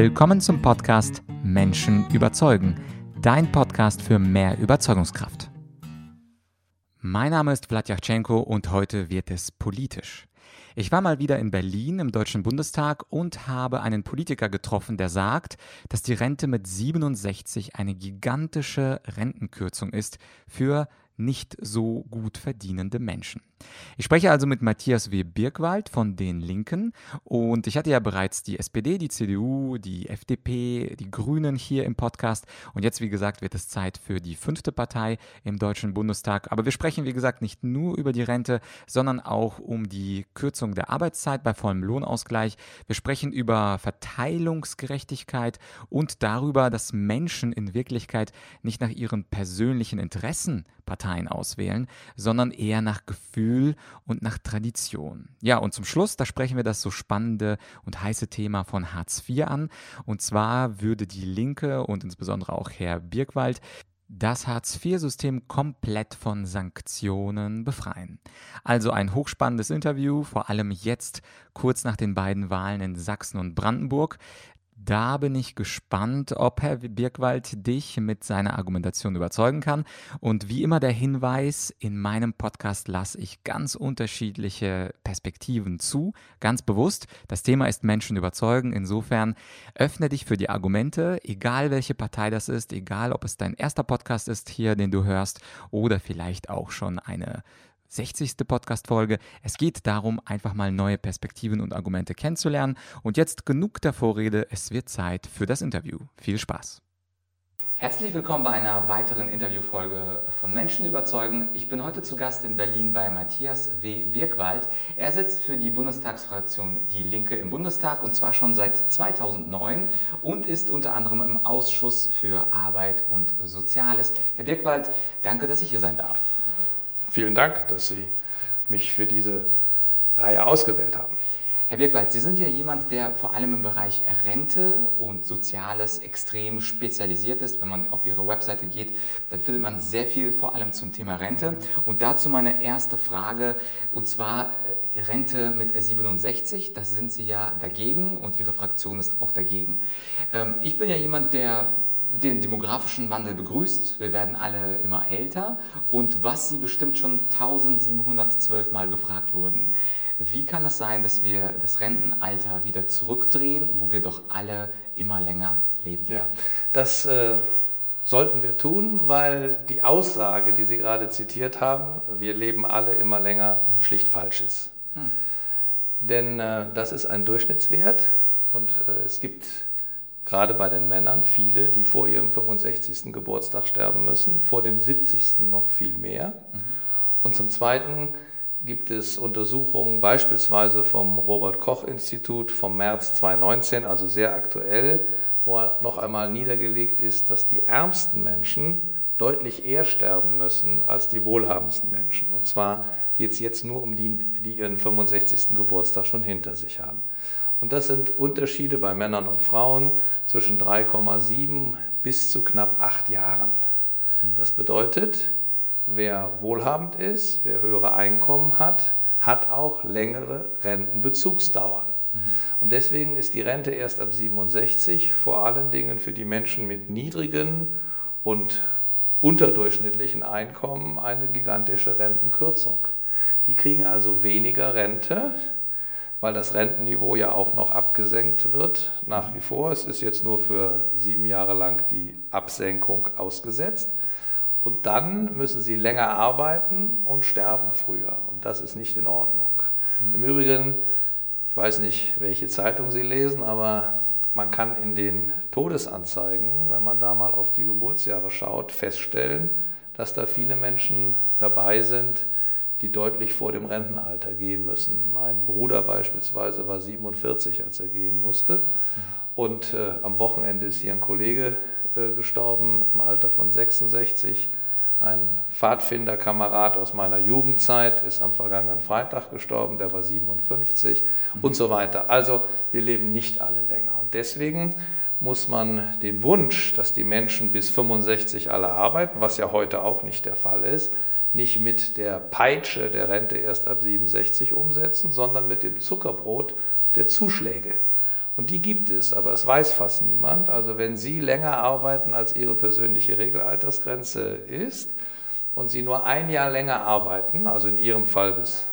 Willkommen zum Podcast Menschen überzeugen, dein Podcast für mehr Überzeugungskraft. Mein Name ist Vladyachenko und heute wird es politisch. Ich war mal wieder in Berlin im Deutschen Bundestag und habe einen Politiker getroffen, der sagt, dass die Rente mit 67 eine gigantische Rentenkürzung ist für nicht so gut verdienende Menschen. Ich spreche also mit Matthias W. Birkwald von den Linken und ich hatte ja bereits die SPD, die CDU, die FDP, die Grünen hier im Podcast und jetzt, wie gesagt, wird es Zeit für die fünfte Partei im Deutschen Bundestag. Aber wir sprechen, wie gesagt, nicht nur über die Rente, sondern auch um die Kürzung der Arbeitszeit bei vollem Lohnausgleich. Wir sprechen über Verteilungsgerechtigkeit und darüber, dass Menschen in Wirklichkeit nicht nach ihren persönlichen Interessen Parteien auswählen, sondern eher nach Gefühl und nach Tradition. Ja, und zum Schluss, da sprechen wir das so spannende und heiße Thema von Hartz IV an. Und zwar würde die Linke und insbesondere auch Herr Birkwald das Hartz-IV-System komplett von Sanktionen befreien. Also ein hochspannendes Interview, vor allem jetzt kurz nach den beiden Wahlen in Sachsen und Brandenburg. Da bin ich gespannt, ob Herr Birkwald dich mit seiner Argumentation überzeugen kann. Und wie immer der Hinweis, in meinem Podcast lasse ich ganz unterschiedliche Perspektiven zu, ganz bewusst. Das Thema ist Menschen überzeugen. Insofern öffne dich für die Argumente, egal welche Partei das ist, egal ob es dein erster Podcast ist hier, den du hörst, oder vielleicht auch schon eine 60. Podcast-Folge. Es geht darum, einfach mal neue Perspektiven und Argumente kennenzulernen. Und jetzt genug der Vorrede, es wird Zeit für das Interview. Viel Spaß! Herzlich willkommen bei einer weiteren Interviewfolge von Menschen überzeugen. Ich bin heute zu Gast in Berlin bei Matthias W. Birkwald. Er sitzt für die Bundestagsfraktion Die Linke im Bundestag und zwar schon seit 2009 und ist unter anderem im Ausschuss für Arbeit und Soziales. Herr Birkwald, danke, dass ich hier sein darf. Vielen Dank, dass Sie mich für diese Reihe ausgewählt haben. Herr Birkwald, Sie sind ja jemand, der vor allem im Bereich Rente und Soziales extrem spezialisiert ist. Wenn man auf Ihre Webseite geht, dann findet man sehr viel vor allem zum Thema Rente. Und dazu meine erste Frage, und zwar äh, Rente mit 67. Da sind Sie ja dagegen und Ihre Fraktion ist auch dagegen. Ähm, ich bin ja jemand, der den demografischen Wandel begrüßt. Wir werden alle immer älter und was Sie bestimmt schon 1712 Mal gefragt wurden. Wie kann es sein, dass wir das Rentenalter wieder zurückdrehen, wo wir doch alle immer länger leben? Ja, das äh, sollten wir tun, weil die Aussage, die Sie gerade zitiert haben, wir leben alle immer länger, mhm. schlicht falsch ist. Hm. Denn äh, das ist ein Durchschnittswert und äh, es gibt gerade bei den Männern viele, die vor ihrem 65. Geburtstag sterben müssen, vor dem 70. noch viel mehr. Mhm. Und zum Zweiten gibt es Untersuchungen beispielsweise vom Robert Koch Institut vom März 2019, also sehr aktuell, wo noch einmal niedergelegt ist, dass die ärmsten Menschen deutlich eher sterben müssen als die wohlhabendsten Menschen. Und zwar geht es jetzt nur um die, die ihren 65. Geburtstag schon hinter sich haben. Und das sind Unterschiede bei Männern und Frauen zwischen 3,7 bis zu knapp acht Jahren. Das bedeutet, wer wohlhabend ist, wer höhere Einkommen hat, hat auch längere Rentenbezugsdauern. Und deswegen ist die Rente erst ab 67 vor allen Dingen für die Menschen mit niedrigen und unterdurchschnittlichen Einkommen eine gigantische Rentenkürzung. Die kriegen also weniger Rente, weil das Rentenniveau ja auch noch abgesenkt wird, nach wie vor. Es ist jetzt nur für sieben Jahre lang die Absenkung ausgesetzt. Und dann müssen sie länger arbeiten und sterben früher. Und das ist nicht in Ordnung. Mhm. Im Übrigen, ich weiß nicht, welche Zeitung Sie lesen, aber man kann in den Todesanzeigen, wenn man da mal auf die Geburtsjahre schaut, feststellen, dass da viele Menschen dabei sind, die deutlich vor dem Rentenalter gehen müssen. Mein Bruder beispielsweise war 47, als er gehen musste. Und äh, am Wochenende ist hier ein Kollege äh, gestorben im Alter von 66. Ein Pfadfinderkamerad aus meiner Jugendzeit ist am vergangenen Freitag gestorben, der war 57 mhm. und so weiter. Also wir leben nicht alle länger. Und deswegen muss man den Wunsch, dass die Menschen bis 65 alle arbeiten, was ja heute auch nicht der Fall ist, nicht mit der Peitsche der Rente erst ab 67 umsetzen, sondern mit dem Zuckerbrot der Zuschläge. Und die gibt es, aber es weiß fast niemand. Also wenn Sie länger arbeiten, als Ihre persönliche Regelaltersgrenze ist, und Sie nur ein Jahr länger arbeiten, also in Ihrem Fall bis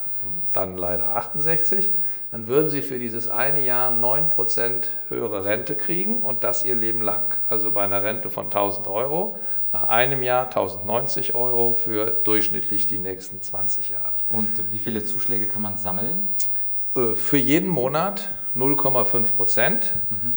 dann leider 68, dann würden Sie für dieses eine Jahr 9% höhere Rente kriegen und das Ihr Leben lang. Also bei einer Rente von 1000 Euro, nach einem Jahr 1090 Euro für durchschnittlich die nächsten 20 Jahre. Und wie viele Zuschläge kann man sammeln? Äh, für jeden Monat 0,5 Prozent.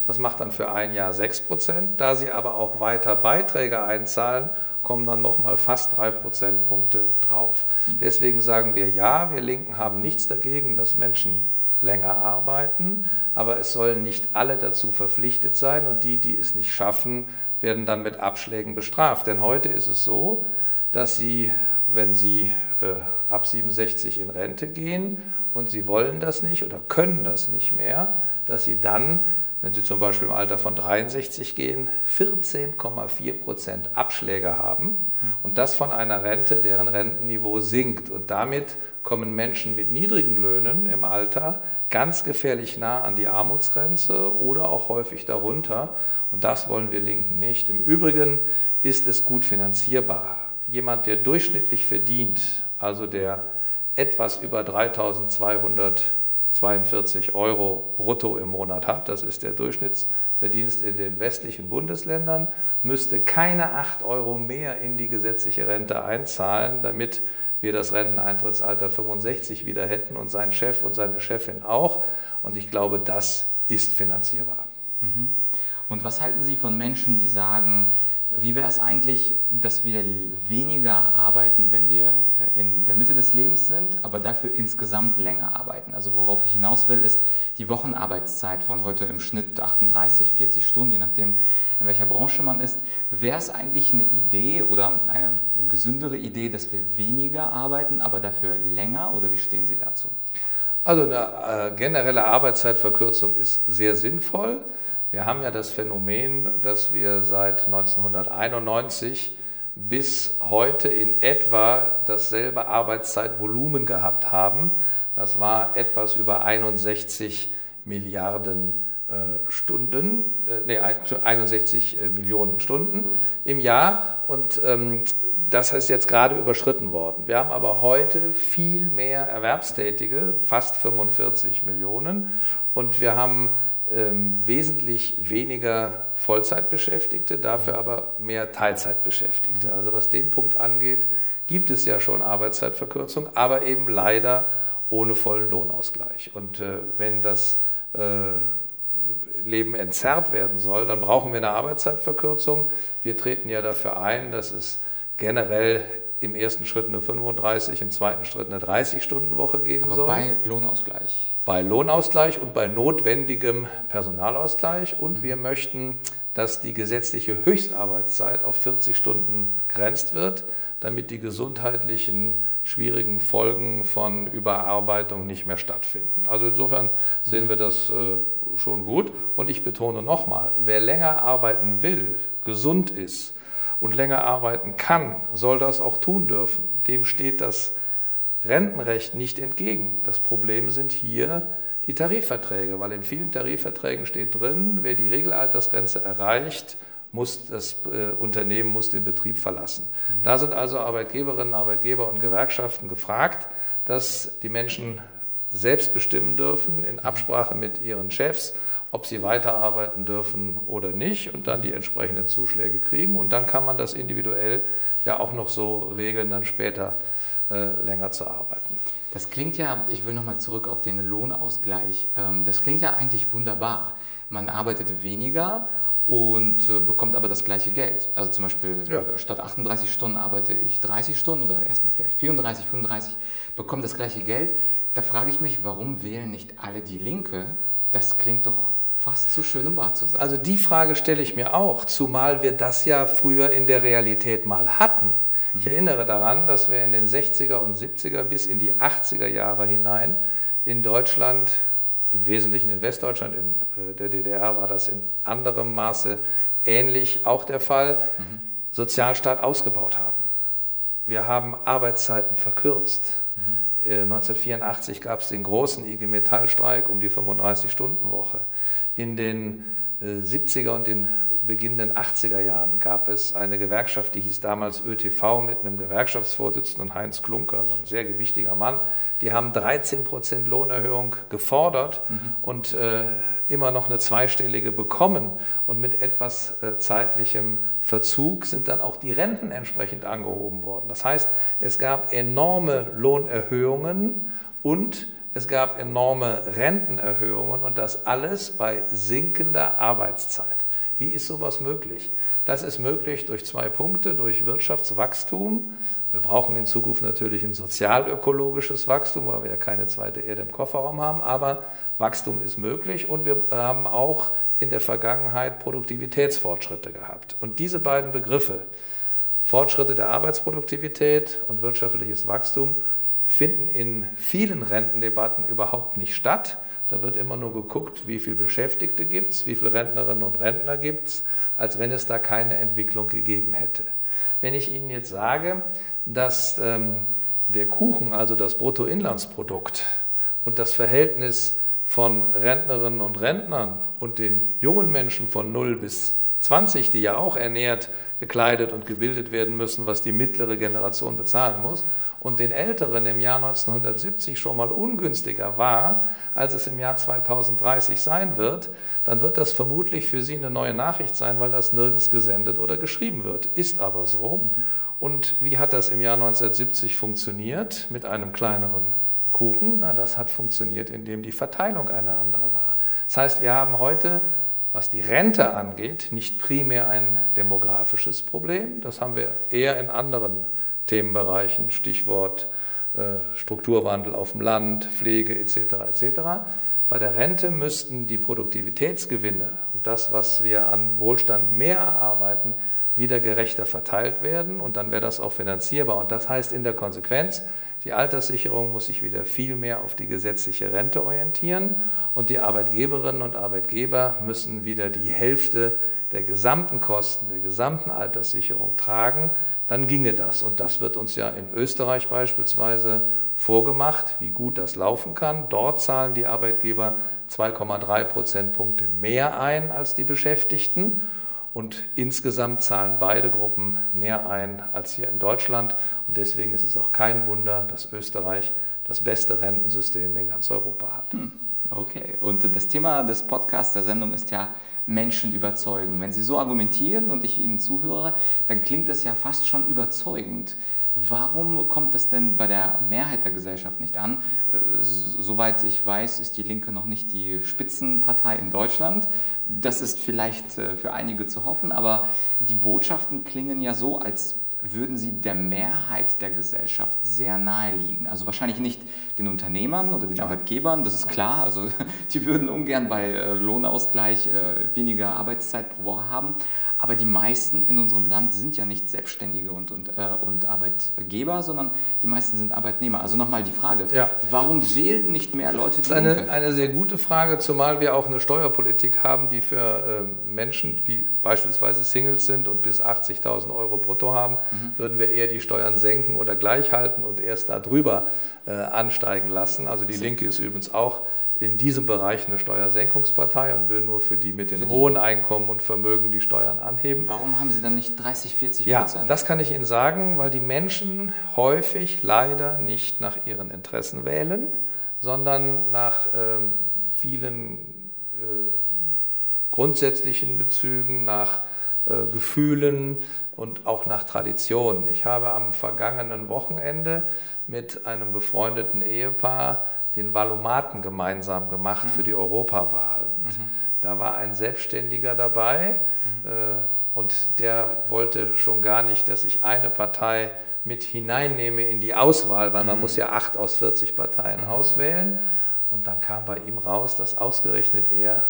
Das macht dann für ein Jahr 6 Prozent. Da Sie aber auch weiter Beiträge einzahlen, kommen dann nochmal fast drei Prozentpunkte drauf. Deswegen sagen wir ja, wir Linken haben nichts dagegen, dass Menschen länger arbeiten, aber es sollen nicht alle dazu verpflichtet sein und die, die es nicht schaffen, werden dann mit Abschlägen bestraft. Denn heute ist es so, dass sie, wenn sie äh, ab 67 in Rente gehen und sie wollen das nicht oder können das nicht mehr, dass sie dann, wenn sie zum Beispiel im Alter von 63 gehen, 14,4 Prozent Abschläge haben und das von einer Rente, deren Rentenniveau sinkt. Und damit kommen Menschen mit niedrigen Löhnen im Alter ganz gefährlich nah an die Armutsgrenze oder auch häufig darunter. Und das wollen wir Linken nicht. Im Übrigen ist es gut finanzierbar. Jemand, der durchschnittlich verdient, also der etwas über 3242 Euro brutto im Monat hat, das ist der Durchschnittsverdienst in den westlichen Bundesländern, müsste keine 8 Euro mehr in die gesetzliche Rente einzahlen, damit wir das Renteneintrittsalter 65 wieder hätten und sein Chef und seine Chefin auch. Und ich glaube, das ist finanzierbar. Mhm. Und was halten Sie von Menschen, die sagen, wie wäre es eigentlich, dass wir weniger arbeiten, wenn wir äh, in der Mitte des Lebens sind, aber dafür insgesamt länger arbeiten? Also worauf ich hinaus will, ist die Wochenarbeitszeit von heute im Schnitt 38, 40 Stunden, je nachdem, in welcher Branche man ist. Wäre es eigentlich eine Idee oder eine, gesündere Idee, dass wir weniger arbeiten, aber dafür länger? Oder wie stehen Sie dazu? Also eine äh, generelle Arbeitszeitverkürzung ist sehr sinnvoll. Wir haben ja das Phänomen, dass wir seit 1991 bis heute in etwa dasselbe Arbeitszeitvolumen gehabt haben. Das war etwas über 61 Milliarden äh, Stunden, äh, nee, 61 äh, Millionen Stunden im Jahr und ähm, das ist jetzt gerade überschritten worden. Wir haben aber heute viel mehr Erwerbstätige, fast 45 Millionen und wir haben ähm, wesentlich weniger Vollzeitbeschäftigte, dafür aber mehr Teilzeitbeschäftigte. Mhm. Also was den Punkt angeht, gibt es ja schon Arbeitszeitverkürzung, aber eben leider ohne vollen Lohnausgleich. Und äh, wenn das äh, Leben entzerrt werden soll, dann brauchen wir eine Arbeitszeitverkürzung. Wir treten ja dafür ein, dass es generell im ersten Schritt eine 35, im zweiten Schritt eine 30-Stunden-Woche geben Aber soll. Bei Lohnausgleich. Bei Lohnausgleich und bei notwendigem Personalausgleich. Und wir möchten, dass die gesetzliche Höchstarbeitszeit auf 40 Stunden begrenzt wird, damit die gesundheitlichen schwierigen Folgen von Überarbeitung nicht mehr stattfinden. Also insofern sehen wir das äh, schon gut. Und ich betone nochmal, wer länger arbeiten will, gesund ist, und länger arbeiten kann, soll das auch tun dürfen. Dem steht das Rentenrecht nicht entgegen. Das Problem sind hier die Tarifverträge, weil in vielen Tarifverträgen steht drin, wer die Regelaltersgrenze erreicht, muss das äh, Unternehmen muss den Betrieb verlassen. Mhm. Da sind also Arbeitgeberinnen, Arbeitgeber und Gewerkschaften gefragt, dass die Menschen selbst bestimmen dürfen in Absprache mit ihren Chefs ob sie weiterarbeiten dürfen oder nicht und dann die entsprechenden Zuschläge kriegen. Und dann kann man das individuell ja auch noch so regeln, dann später äh, länger zu arbeiten. Das klingt ja, ich will nochmal zurück auf den Lohnausgleich. Ähm, das klingt ja eigentlich wunderbar. Man arbeitet weniger und äh, bekommt aber das gleiche Geld. Also zum Beispiel ja. statt 38 Stunden arbeite ich 30 Stunden oder erstmal vielleicht 34, 35, bekomme das gleiche Geld. Da frage ich mich, warum wählen nicht alle die Linke? Das klingt doch fast zu schön, um wahr zu sein. Also die Frage stelle ich mir auch, zumal wir das ja früher in der Realität mal hatten. Ich mhm. erinnere daran, dass wir in den 60er und 70er bis in die 80er Jahre hinein in Deutschland, im Wesentlichen in Westdeutschland, in äh, der DDR war das in anderem Maße ähnlich auch der Fall, mhm. Sozialstaat ausgebaut haben. Wir haben Arbeitszeiten verkürzt. Mhm. 1984 gab es den großen IG Metall-Streik um die 35-Stunden-Woche. In den 70er und den beginnenden 80er Jahren gab es eine Gewerkschaft, die hieß damals ÖTV mit einem Gewerkschaftsvorsitzenden Heinz Klunker, also ein sehr gewichtiger Mann. Die haben 13 Prozent Lohnerhöhung gefordert mhm. und äh, immer noch eine zweistellige bekommen. Und mit etwas äh, zeitlichem Verzug sind dann auch die Renten entsprechend angehoben worden. Das heißt, es gab enorme Lohnerhöhungen und es gab enorme Rentenerhöhungen und das alles bei sinkender Arbeitszeit. Wie ist sowas möglich? Das ist möglich durch zwei Punkte, durch Wirtschaftswachstum. Wir brauchen in Zukunft natürlich ein sozialökologisches Wachstum, weil wir ja keine zweite Erde im Kofferraum haben, aber Wachstum ist möglich und wir haben auch in der Vergangenheit Produktivitätsfortschritte gehabt. Und diese beiden Begriffe, Fortschritte der Arbeitsproduktivität und wirtschaftliches Wachstum, finden in vielen Rentendebatten überhaupt nicht statt. Da wird immer nur geguckt, wie viele Beschäftigte gibt es, wie viele Rentnerinnen und Rentner gibt es, als wenn es da keine Entwicklung gegeben hätte. Wenn ich Ihnen jetzt sage, dass ähm, der Kuchen, also das Bruttoinlandsprodukt und das Verhältnis von Rentnerinnen und Rentnern und den jungen Menschen von 0 bis 20, die ja auch ernährt, gekleidet und gebildet werden müssen, was die mittlere Generation bezahlen muss, und den Älteren im Jahr 1970 schon mal ungünstiger war, als es im Jahr 2030 sein wird, dann wird das vermutlich für Sie eine neue Nachricht sein, weil das nirgends gesendet oder geschrieben wird. Ist aber so. Und wie hat das im Jahr 1970 funktioniert mit einem kleineren Kuchen? Na, das hat funktioniert, indem die Verteilung eine andere war. Das heißt, wir haben heute was die Rente angeht, nicht primär ein demografisches Problem. Das haben wir eher in anderen Themenbereichen, Stichwort äh, Strukturwandel auf dem Land, Pflege etc. etc. Bei der Rente müssten die Produktivitätsgewinne und das, was wir an Wohlstand mehr erarbeiten, wieder gerechter verteilt werden und dann wäre das auch finanzierbar. Und das heißt in der Konsequenz, die Alterssicherung muss sich wieder viel mehr auf die gesetzliche Rente orientieren und die Arbeitgeberinnen und Arbeitgeber müssen wieder die Hälfte der gesamten Kosten, der gesamten Alterssicherung tragen, dann ginge das. Und das wird uns ja in Österreich beispielsweise vorgemacht, wie gut das laufen kann. Dort zahlen die Arbeitgeber 2,3 Prozentpunkte mehr ein als die Beschäftigten. Und insgesamt zahlen beide Gruppen mehr ein als hier in Deutschland. Und deswegen ist es auch kein Wunder, dass Österreich das beste Rentensystem in ganz Europa hat. Hm. Okay, und das Thema des Podcasts der Sendung ist ja Menschen überzeugen. Wenn Sie so argumentieren und ich Ihnen zuhöre, dann klingt das ja fast schon überzeugend. Warum kommt das denn bei der Mehrheit der Gesellschaft nicht an? Äh, soweit ich weiß, ist die Linke noch nicht die Spitzenpartei in Deutschland. Das ist vielleicht äh, für einige zu hoffen, aber die Botschaften klingen ja so, als würden sie der Mehrheit der Gesellschaft sehr nahe liegen. Also wahrscheinlich nicht den Unternehmern oder den Arbeitgebern, das ist klar. Also die würden ungern bei äh, Lohnausgleich äh, weniger Arbeitszeit pro Woche haben. Aber die meisten in unserem Land sind ja nicht Selbstständige und, und, äh, und Arbeitgeber, sondern die meisten sind Arbeitnehmer. Also nochmal die Frage, ja. warum wählen nicht mehr Leute die Das ist eine, eine sehr gute Frage, zumal wir auch eine Steuerpolitik haben, die für äh, Menschen, die beispielsweise Singles sind und bis 80.000 Euro brutto haben, mhm. würden wir eher die Steuern senken oder gleich halten und erst darüber äh, ansteigen lassen. Also die Linke ist übrigens auch in diesem Bereich eine Steuersenkungspartei und will nur für die mit den hohen Einkommen und Vermögen die Steuern anheben. Warum haben Sie dann nicht 30, 40 Prozent? Ja, das kann ich Ihnen sagen, weil die Menschen häufig leider nicht nach ihren Interessen wählen, sondern nach äh, vielen äh, grundsätzlichen Bezügen, nach äh, Gefühlen und auch nach Traditionen. Ich habe am vergangenen Wochenende mit einem befreundeten Ehepaar den Valomaten gemeinsam gemacht mhm. für die Europawahl. Mhm. Da war ein Selbstständiger dabei mhm. äh, und der wollte schon gar nicht, dass ich eine Partei mit hineinnehme in die Auswahl, weil man mhm. muss ja acht aus 40 Parteien mhm. auswählen. Und dann kam bei ihm raus, dass ausgerechnet er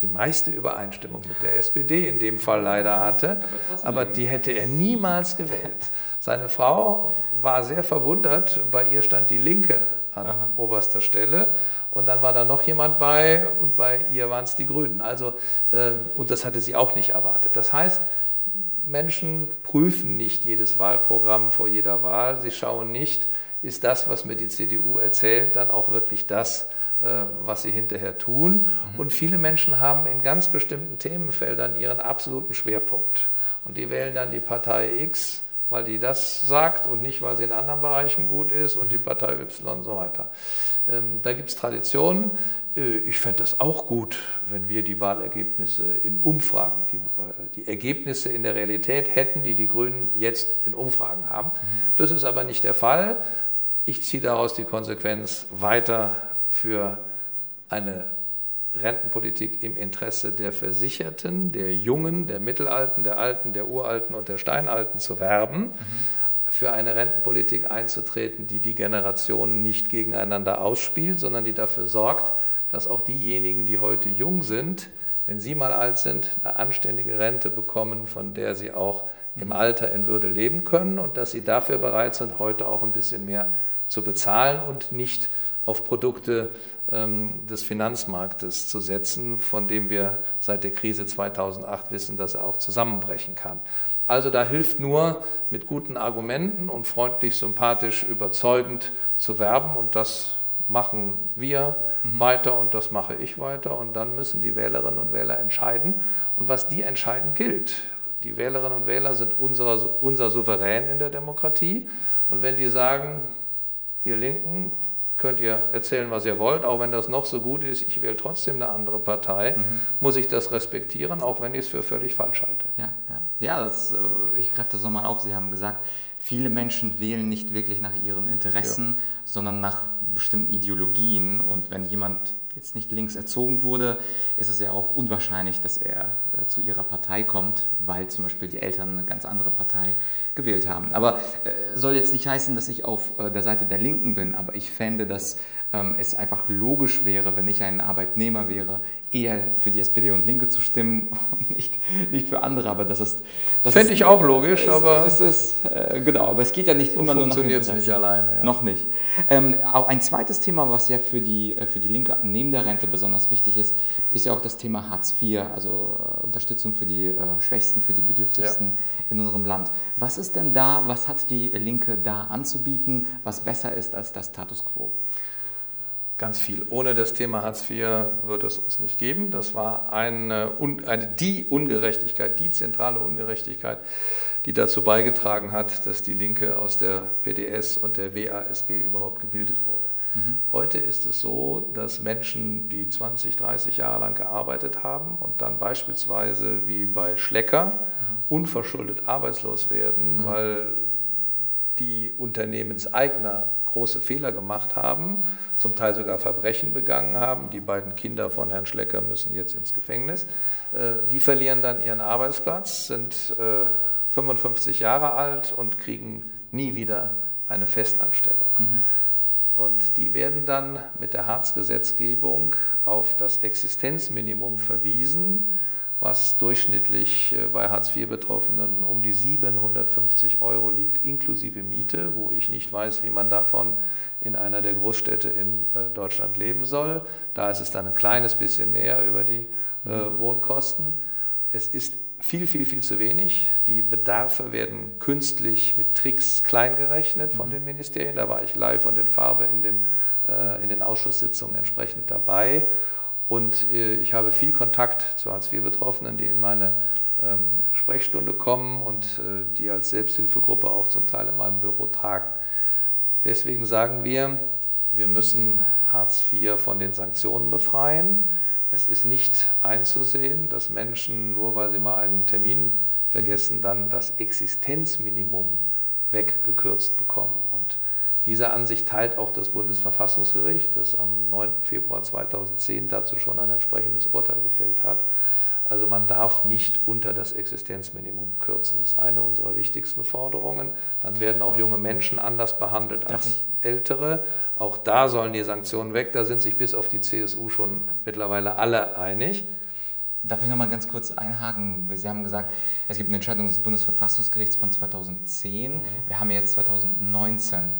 die meiste Übereinstimmung mit der SPD in dem Fall leider hatte, aber die hätte er niemals gewählt. Seine Frau war sehr verwundert, bei ihr stand die Linke an Aha. oberster Stelle. Und dann war da noch jemand bei und bei ihr waren es die Grünen. Also, äh, und das hatte sie auch nicht erwartet. Das heißt, Menschen prüfen nicht jedes Wahlprogramm vor jeder Wahl. Sie schauen nicht, ist das, was mir die CDU erzählt, dann auch wirklich das, äh, was sie hinterher tun. Mhm. Und viele Menschen haben in ganz bestimmten Themenfeldern ihren absoluten Schwerpunkt. Und die wählen dann die Partei X, weil die das sagt und nicht, weil sie in anderen Bereichen gut ist und die Partei Y und so weiter. Ähm, da gibt es Traditionen. Äh, ich fände das auch gut, wenn wir die Wahlergebnisse in Umfragen, die, äh, die, Ergebnisse in der Realität hätten, die die Grünen jetzt in Umfragen haben. Das ist aber nicht der Fall. Ich ziehe daraus die Konsequenz weiter für eine Rentenpolitik im Interesse der Versicherten, der Jungen, der Mittelalten, der Alten, der Uralten und der Steinalten zu werben. Mhm für eine Rentenpolitik einzutreten, die die Generationen nicht gegeneinander ausspielt, sondern die dafür sorgt, dass auch diejenigen, die heute jung sind, wenn sie mal alt sind, eine anständige Rente bekommen, von der sie auch im Alter in Würde leben können und dass sie dafür bereit sind, heute auch ein bisschen mehr zu bezahlen und nicht auf Produkte ähm, des Finanzmarktes zu setzen, von dem wir seit der Krise 2008 wissen, dass er auch zusammenbrechen kann. Also da hilft nur mit guten Argumenten und freundlich, sympathisch, überzeugend zu werben und das machen wir mhm. weiter und das mache ich weiter und dann müssen die Wählerinnen und Wähler entscheiden und was die entscheiden gilt. Die Wählerinnen und Wähler sind unser, unser Souverän in der Demokratie und wenn die sagen, ihr Linken, könnt ihr erzählen, was ihr wollt, auch wenn das noch so gut ist, ich wähle trotzdem eine andere Partei, mhm. muss ich das respektieren, auch wenn ich es für völlig falsch halte. Ja, ja. ja das, äh, ich greife das nochmal auf. Sie haben gesagt, viele Menschen wählen nicht wirklich nach ihren Interessen, ja. sondern nach bestimmten Ideologien. Und wenn jemand jetzt nicht links erzogen wurde, ist es ja auch unwahrscheinlich, dass er äh, zu ihrer Partei kommt, weil zum Beispiel die Eltern eine ganz andere Partei gewählt haben. Aber äh, soll jetzt nicht heißen, dass ich auf äh, der Seite der Linken bin, aber ich fände, dass ähm, es einfach logisch wäre, wenn ich ein Arbeitnehmer wäre, eher für die SPD und Linke zu stimmen und nicht, nicht für andere. Aber das ist. Das Fände ich auch logisch, es, aber. Es ist, äh, genau, aber es geht ja nicht immer nur nach Funktioniert nicht alleine. Ja. Noch nicht. Ähm, auch ein zweites Thema, was ja für die, äh, für die Linke neben der Rente besonders wichtig ist, ist ja auch das Thema Hartz IV, also äh, Unterstützung für die äh, Schwächsten, für die Bedürftigsten ja. in unserem Land. Was ist denn da, was hat die Linke da anzubieten, was besser ist als das Status quo? Ganz viel. Ohne das Thema Hartz IV würde es uns nicht geben. Das war eine, eine, die Ungerechtigkeit, die zentrale Ungerechtigkeit, die dazu beigetragen hat, dass die Linke aus der PDS und der WASG überhaupt gebildet wurde. Mhm. Heute ist es so, dass Menschen, die 20, 30 Jahre lang gearbeitet haben und dann beispielsweise wie bei Schlecker mhm. unverschuldet arbeitslos werden, mhm. weil die Unternehmenseigner große Fehler gemacht haben, zum Teil sogar Verbrechen begangen haben. Die beiden Kinder von Herrn Schlecker müssen jetzt ins Gefängnis. Äh, die verlieren dann ihren Arbeitsplatz, sind 55 äh, Jahre alt und kriegen nie wieder eine Festanstellung. Mhm. Und die werden dann mit der Hartz-Gesetzgebung auf das Existenzminimum verwiesen was durchschnittlich äh, bei Hartz-IV-Betroffenen um die 750 Euro liegt, inklusive Miete, wo ich nicht weiß, wie man davon in einer der Großstädte in äh, Deutschland leben soll. Da ist es dann ein kleines bisschen mehr über die äh, mhm. Wohnkosten. Es ist viel, viel, viel zu wenig. Die Bedarfe werden künstlich mit Tricks kleingerechnet von mhm. den Ministerien. Da war ich live und in Farbe in, dem, in den Ausschusssitzungen entsprechend dabei. Und äh, ich habe viel Kontakt zu Hartz-IV-Betroffenen, die in meine ähm, Sprechstunde kommen und äh, die als Selbsthilfegruppe auch zum Teil in meinem Büro tagen. Deswegen sagen wir, wir müssen Hartz IV von den Sanktionen befreien. Es ist nicht einzusehen, dass Menschen, nur weil sie mal einen Termin vergessen, dann das Existenzminimum weggekürzt bekommen. Und diese Ansicht teilt auch das Bundesverfassungsgericht, das am 9. Februar 2010 dazu schon ein entsprechendes Urteil gefällt hat. Also man darf nicht unter das Existenzminimum kürzen, das ist eine unserer wichtigsten Forderungen. Dann werden auch junge Menschen anders behandelt als ältere. Auch da sollen die Sanktionen weg. Da sind sich bis auf die CSU schon mittlerweile alle einig. Darf ich noch mal ganz kurz einhaken? Sie haben gesagt, es gibt eine Entscheidung des Bundesverfassungsgerichts von 2010. Mhm. Wir haben jetzt 2019.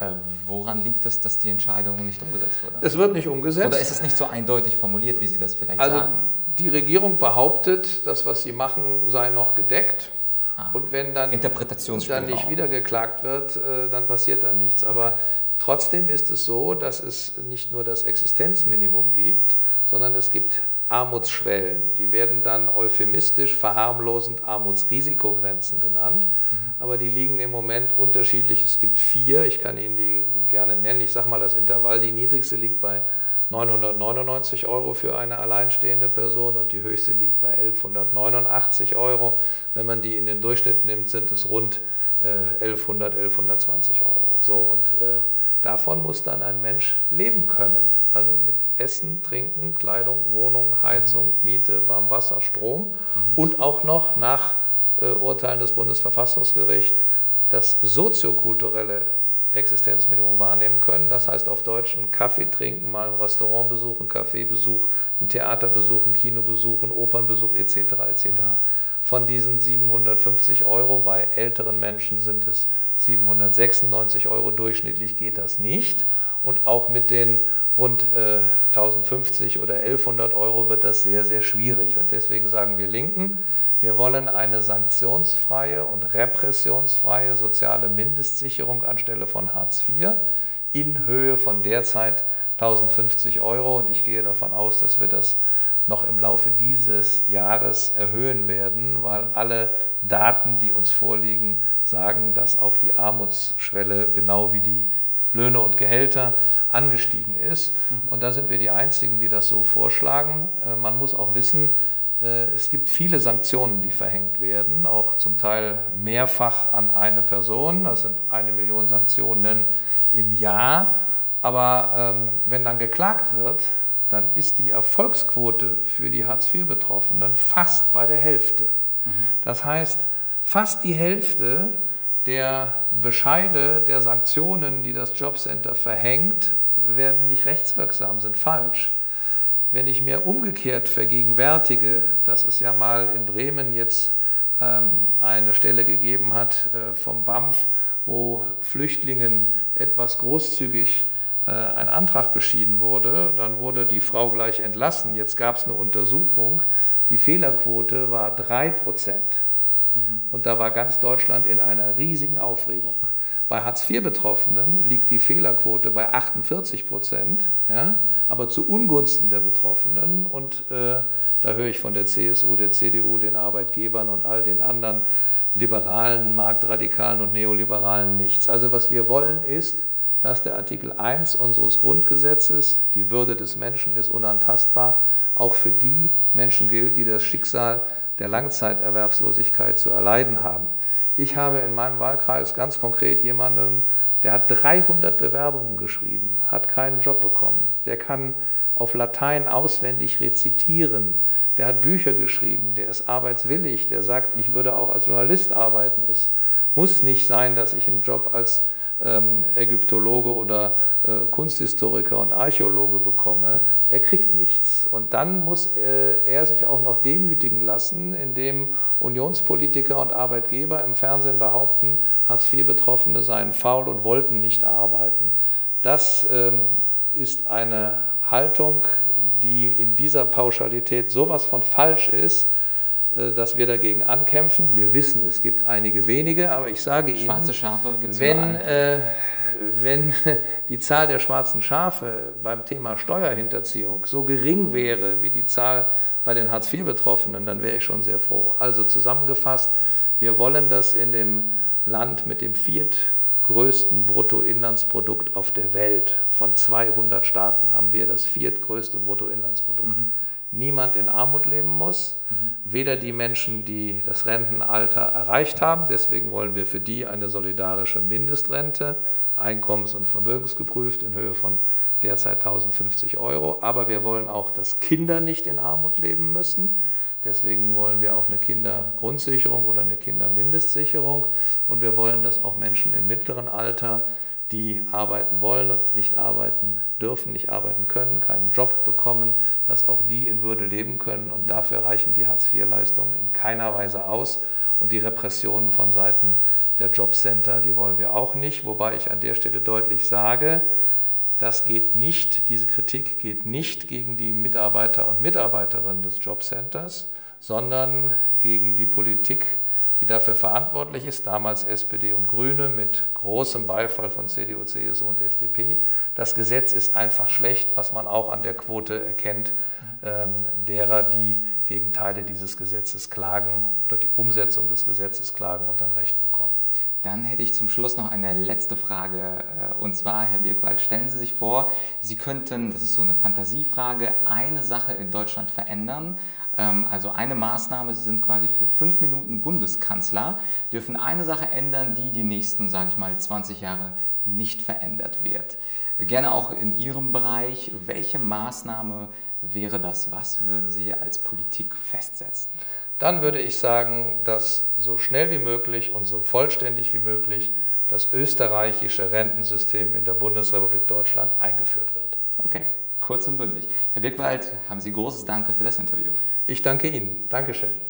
Äh, woran liegt es, dass die Entscheidung nicht umgesetzt wurde? Es wird nicht umgesetzt. Oder ist es nicht so eindeutig formuliert, wie Sie das vielleicht also, sagen? Die Regierung behauptet, das, was sie machen, sei noch gedeckt. Ah. Und wenn dann, dann nicht wieder geklagt wird, äh, dann passiert da nichts. Aber okay. trotzdem ist es so, dass es nicht nur das Existenzminimum gibt, sondern es gibt Armutsschwellen. Die werden dann euphemistisch, verharmlosend Armutsrisikogrenzen genannt. Mhm. Aber die liegen im Moment unterschiedlich. Es gibt vier, ich kann Ihnen die gerne nennen. Ich sage mal das Intervall. Die niedrigste liegt bei 999 Euro für eine alleinstehende Person und die höchste liegt bei 1189 Euro. Wenn man die in den Durchschnitt nimmt, sind es rund äh, 1100, 1120 Euro. So, und äh, davon muss dann ein Mensch leben können. Also mit Essen, Trinken, Kleidung, Wohnung, Heizung, Miete, Warmwasser, Strom mhm. und auch noch nach äh, Urteilen des Bundesverfassungsgerichts das soziokulturelle Existenzminimum wahrnehmen können. Das heißt auf Deutsch einen Kaffee trinken, mal ein Restaurantbesuch, einen Kaffeebesuch, einen Theaterbesuch, einen Kinobesuch, einen Opernbesuch etc. etc. Mhm. Von diesen 750 Euro, bei älteren Menschen sind es 796 Euro, durchschnittlich geht das nicht. Und auch mit den rund äh, 1050 oder 1100 Euro wird das sehr, sehr schwierig. Und deswegen sagen wir Linken, wir wollen eine sanktionsfreie und repressionsfreie soziale Mindestsicherung anstelle von Hartz IV in Höhe von derzeit 1050 Euro. Und ich gehe davon aus, dass wir das noch im Laufe dieses Jahres erhöhen werden, weil alle Daten, die uns vorliegen, sagen, dass auch die Armutsschwelle genau wie die Löhne und Gehälter angestiegen ist. Mhm. Und da sind wir die Einzigen, die das so vorschlagen. Äh, man muss auch wissen, äh, es gibt viele Sanktionen, die verhängt werden, auch zum Teil mehrfach an eine Person. Das sind eine Million Sanktionen im Jahr. Aber ähm, wenn dann geklagt wird, dann ist die Erfolgsquote für die Hartz-IV-Betroffenen fast bei der Hälfte. Das heißt, fast die Hälfte der Bescheide der Sanktionen, die das Jobcenter verhängt, werden nicht rechtswirksam, sind falsch. Wenn ich mir umgekehrt vergegenwärtige, dass es ja mal in Bremen jetzt ähm, eine Stelle gegeben hat äh, vom BAMF, wo Flüchtlingen etwas großzügig ein Antrag beschieden wurde, dann wurde die Frau gleich entlassen. Jetzt gab es eine Untersuchung, die Fehlerquote war drei Prozent. Mhm. Und da war ganz Deutschland in einer riesigen Aufregung. Bei Hartz-IV-Betroffenen liegt die Fehlerquote bei 48 Prozent, ja, aber zu Ungunsten der Betroffenen. Und äh, da höre ich von der CSU, der CDU, den Arbeitgebern und all den anderen Liberalen, Marktradikalen und Neoliberalen nichts. Also was wir wollen ist, dass der Artikel 1 unseres Grundgesetzes, die Würde des Menschen ist unantastbar, auch für die Menschen gilt, die das Schicksal der Langzeiterwerbslosigkeit zu erleiden haben. Ich habe in meinem Wahlkreis ganz konkret jemanden, der hat 300 Bewerbungen geschrieben, hat keinen Job bekommen. Der kann auf Latein auswendig rezitieren. Der hat Bücher geschrieben, der ist arbeitswillig, der sagt, ich würde auch als Journalist arbeiten. Es muss nicht sein, dass ich einen Job als Ägyptologe oder äh, Kunsthistoriker und Archäologe bekomme, er kriegt nichts. Und dann muss äh, er sich auch noch demütigen lassen, indem Unionspolitiker und Arbeitgeber im Fernsehen behaupten, Hartz-IV-Betroffene seien faul und wollten nicht arbeiten. Das ähm, ist eine Haltung, die in dieser Pauschalität sowas von falsch ist, dass wir dagegen ankämpfen. Wir wissen, es gibt einige wenige, aber ich sage Ihnen, Schwarze Schafe wenn, äh, wenn die Zahl der schwarzen Schafe beim Thema Steuerhinterziehung so gering wäre wie die Zahl bei den Hartz-IV-Betroffenen, dann wäre ich schon sehr froh. Also zusammengefasst, wir wollen, dass in dem Land mit dem viertgrößten Bruttoinlandsprodukt auf der Welt von 200 Staaten haben wir das viertgrößte Bruttoinlandsprodukt. Mhm niemand in Armut leben muss, weder die Menschen, die das Rentenalter erreicht haben, deswegen wollen wir für die eine solidarische Mindestrente, einkommens- und vermögensgeprüft in Höhe von derzeit 1050 Euro, aber wir wollen auch, dass Kinder nicht in Armut leben müssen. Deswegen wollen wir auch eine Kindergrundsicherung oder eine Kindermindestsicherung. Und wir wollen, dass auch Menschen im mittleren Alter die arbeiten wollen und nicht arbeiten dürfen, nicht arbeiten können, keinen Job bekommen, dass auch die in Würde leben können. Und dafür reichen die Hartz-IV-Leistungen in keiner Weise aus. Und die Repressionen von Seiten der Jobcenter, die wollen wir auch nicht. Wobei ich an der Stelle deutlich sage, das geht nicht, diese Kritik geht nicht gegen die Mitarbeiter und Mitarbeiterinnen des Jobcenters, sondern gegen die Politik, die dafür verantwortlich ist, damals SPD und Grüne mit großem Beifall von CDU, CSU und FDP. Das Gesetz ist einfach schlecht, was man auch an der Quote erkennt, ähm, derer, die gegen Teile dieses Gesetzes klagen oder die Umsetzung des Gesetzes klagen und dann Recht bekommen. Dann hätte ich zum Schluss noch eine letzte Frage. Äh, und zwar, Herr Birkwald, stellen Sie sich vor, Sie könnten, das ist so eine Fantasiefrage, eine Sache in Deutschland verändern. Ähm, also eine Maßnahme, Sie sind quasi für fünf Minuten Bundeskanzler, dürfen eine Sache ändern, die die nächsten, sage ich mal, 20 Jahre nicht verändert wird. Gerne auch in Ihrem Bereich. Welche Maßnahme wäre das? Was würden Sie als Politik festsetzen? dann würde ich sagen, dass so schnell wie möglich und so vollständig wie möglich das österreichische Rentensystem in der Bundesrepublik Deutschland eingeführt wird. Okay, kurz und bündig. Herr Birkwald, haben Sie großes Danke für das Interview. Ich danke Ihnen. Dankeschön.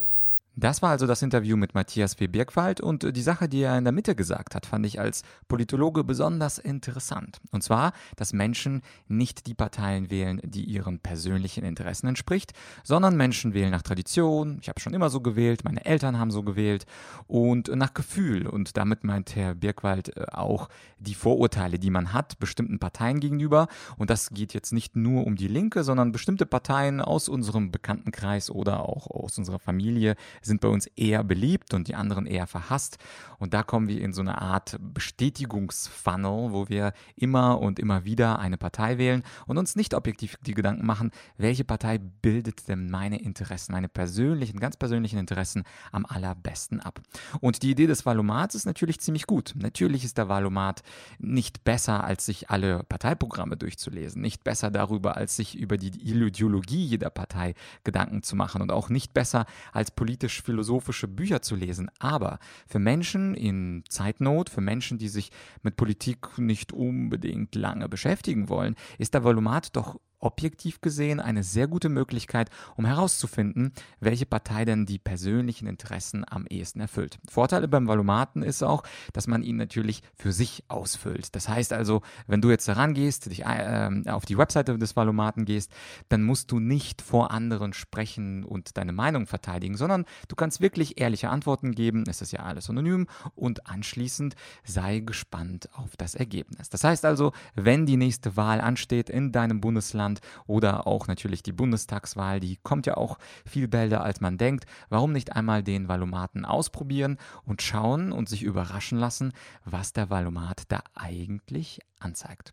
Das war also das Interview mit Matthias W. Birkwald und die Sache, die er in der Mitte gesagt hat, fand ich als Politologe besonders interessant. Und zwar, dass Menschen nicht die Parteien wählen, die ihren persönlichen Interessen entspricht, sondern Menschen wählen nach Tradition. Ich habe schon immer so gewählt, meine Eltern haben so gewählt und nach Gefühl. Und damit meint Herr Birkwald äh, auch die Vorurteile, die man hat bestimmten Parteien gegenüber. Und das geht jetzt nicht nur um die Linke, sondern bestimmte Parteien aus unserem Bekanntenkreis oder auch aus unserer Familie sind bei uns eher beliebt und die anderen eher verhasst. Und da kommen wir in so eine Art Bestätigungsfunnel, wo wir immer und immer wieder eine Partei wählen und uns nicht objektiv die Gedanken machen, welche Partei bildet denn meine Interessen, meine persönlichen, ganz persönlichen Interessen am allerbesten ab. Und die Idee des Valomats ist natürlich ziemlich gut. Natürlich ist der Valomat nicht besser, als sich alle Parteiprogramme durchzulesen, nicht besser darüber, als sich über die Ideologie jeder Partei Gedanken zu machen und auch nicht besser als politisch politisch-philosophische Bücher zu lesen. Aber für Menschen in Zeitnot, für Menschen, die sich mit Politik nicht unbedingt lange beschäftigen wollen, ist der Volumat doch objektiv gesehen eine sehr gute Möglichkeit, um herauszufinden, welche Partei denn die persönlichen Interessen am ehesten erfüllt. Vorteile beim Valomaten ist auch, dass man ihn natürlich für sich ausfüllt. Das heißt also, wenn du jetzt herangehst, dich äh, auf die Webseite des Valomaten gehst, dann musst du nicht vor anderen sprechen und deine Meinung verteidigen, sondern du kannst wirklich ehrliche Antworten geben. Es ist ja alles anonym und anschließend sei gespannt auf das Ergebnis. Das heißt also, wenn die nächste Wahl ansteht in deinem Bundesland, Deutschland oder auch natürlich die Bundestagswahl, die kommt ja auch viel bälder als man denkt. Warum nicht einmal den Valomaten ausprobieren und schauen und sich überraschen lassen, was der Valomat da eigentlich anzeigt.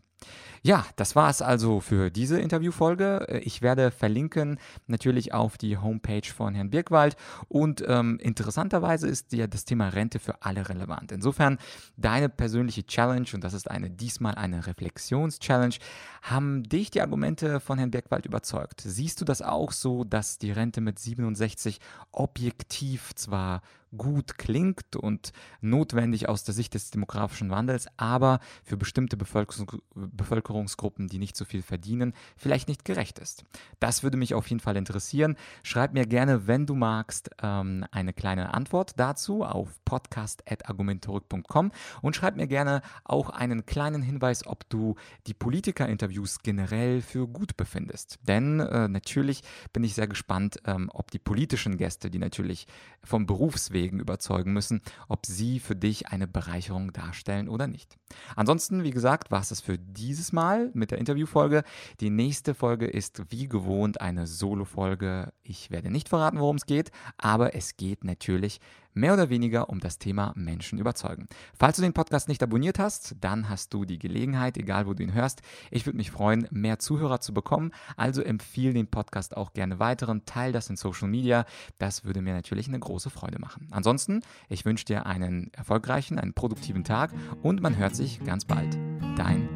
Ja, das war es also für diese Interviewfolge. Ich werde verlinken natürlich auf die Homepage von Herrn Birkwald und ähm, interessanterweise ist ja das Thema Rente für alle relevant. Insofern deine persönliche Challenge und das ist eine diesmal eine Reflexions-Challenge. Haben dich die Argumente von Herrn Birkwald überzeugt? Siehst du das auch so, dass die Rente mit 67 objektiv zwar gut klingt und notwendig aus der Sicht des demografischen Wandels, aber für bestimmte Bevölkerungs Bevölkerungsgruppen, die nicht so viel verdienen, vielleicht nicht gerecht ist. Das würde mich auf jeden Fall interessieren. Schreib mir gerne, wenn du magst, ähm, eine kleine Antwort dazu auf podcast.argumentorik.com und schreib mir gerne auch einen kleinen Hinweis, ob du die Politikerinterviews generell für gut befindest. Denn äh, natürlich bin ich sehr gespannt, ähm, ob die politischen Gäste, die natürlich vom Berufsweg Wegen überzeugen müssen, ob sie für dich eine Bereicherung darstellen oder nicht. Ansonsten, wie gesagt, war es das für dieses Mal mit der Interviewfolge. Die nächste Folge ist wie gewohnt eine Solo-Folge. Ich werde nicht verraten, worum es geht, aber es geht natürlich mehr oder weniger um das Thema Menschen überzeugen. Falls du den Podcast nicht abonniert hast, dann hast du die Gelegenheit, egal wo du ihn hörst. Ich würde mich freuen, mehr Zuhörer zu bekommen. Also empfehle den Podcast auch gerne weiteren, teile das in Social Media. Das würde mir natürlich eine große Freude machen. Ansonsten, ich wünsche dir einen erfolgreichen, einen produktiven Tag und man hört sich ganz bald. Dein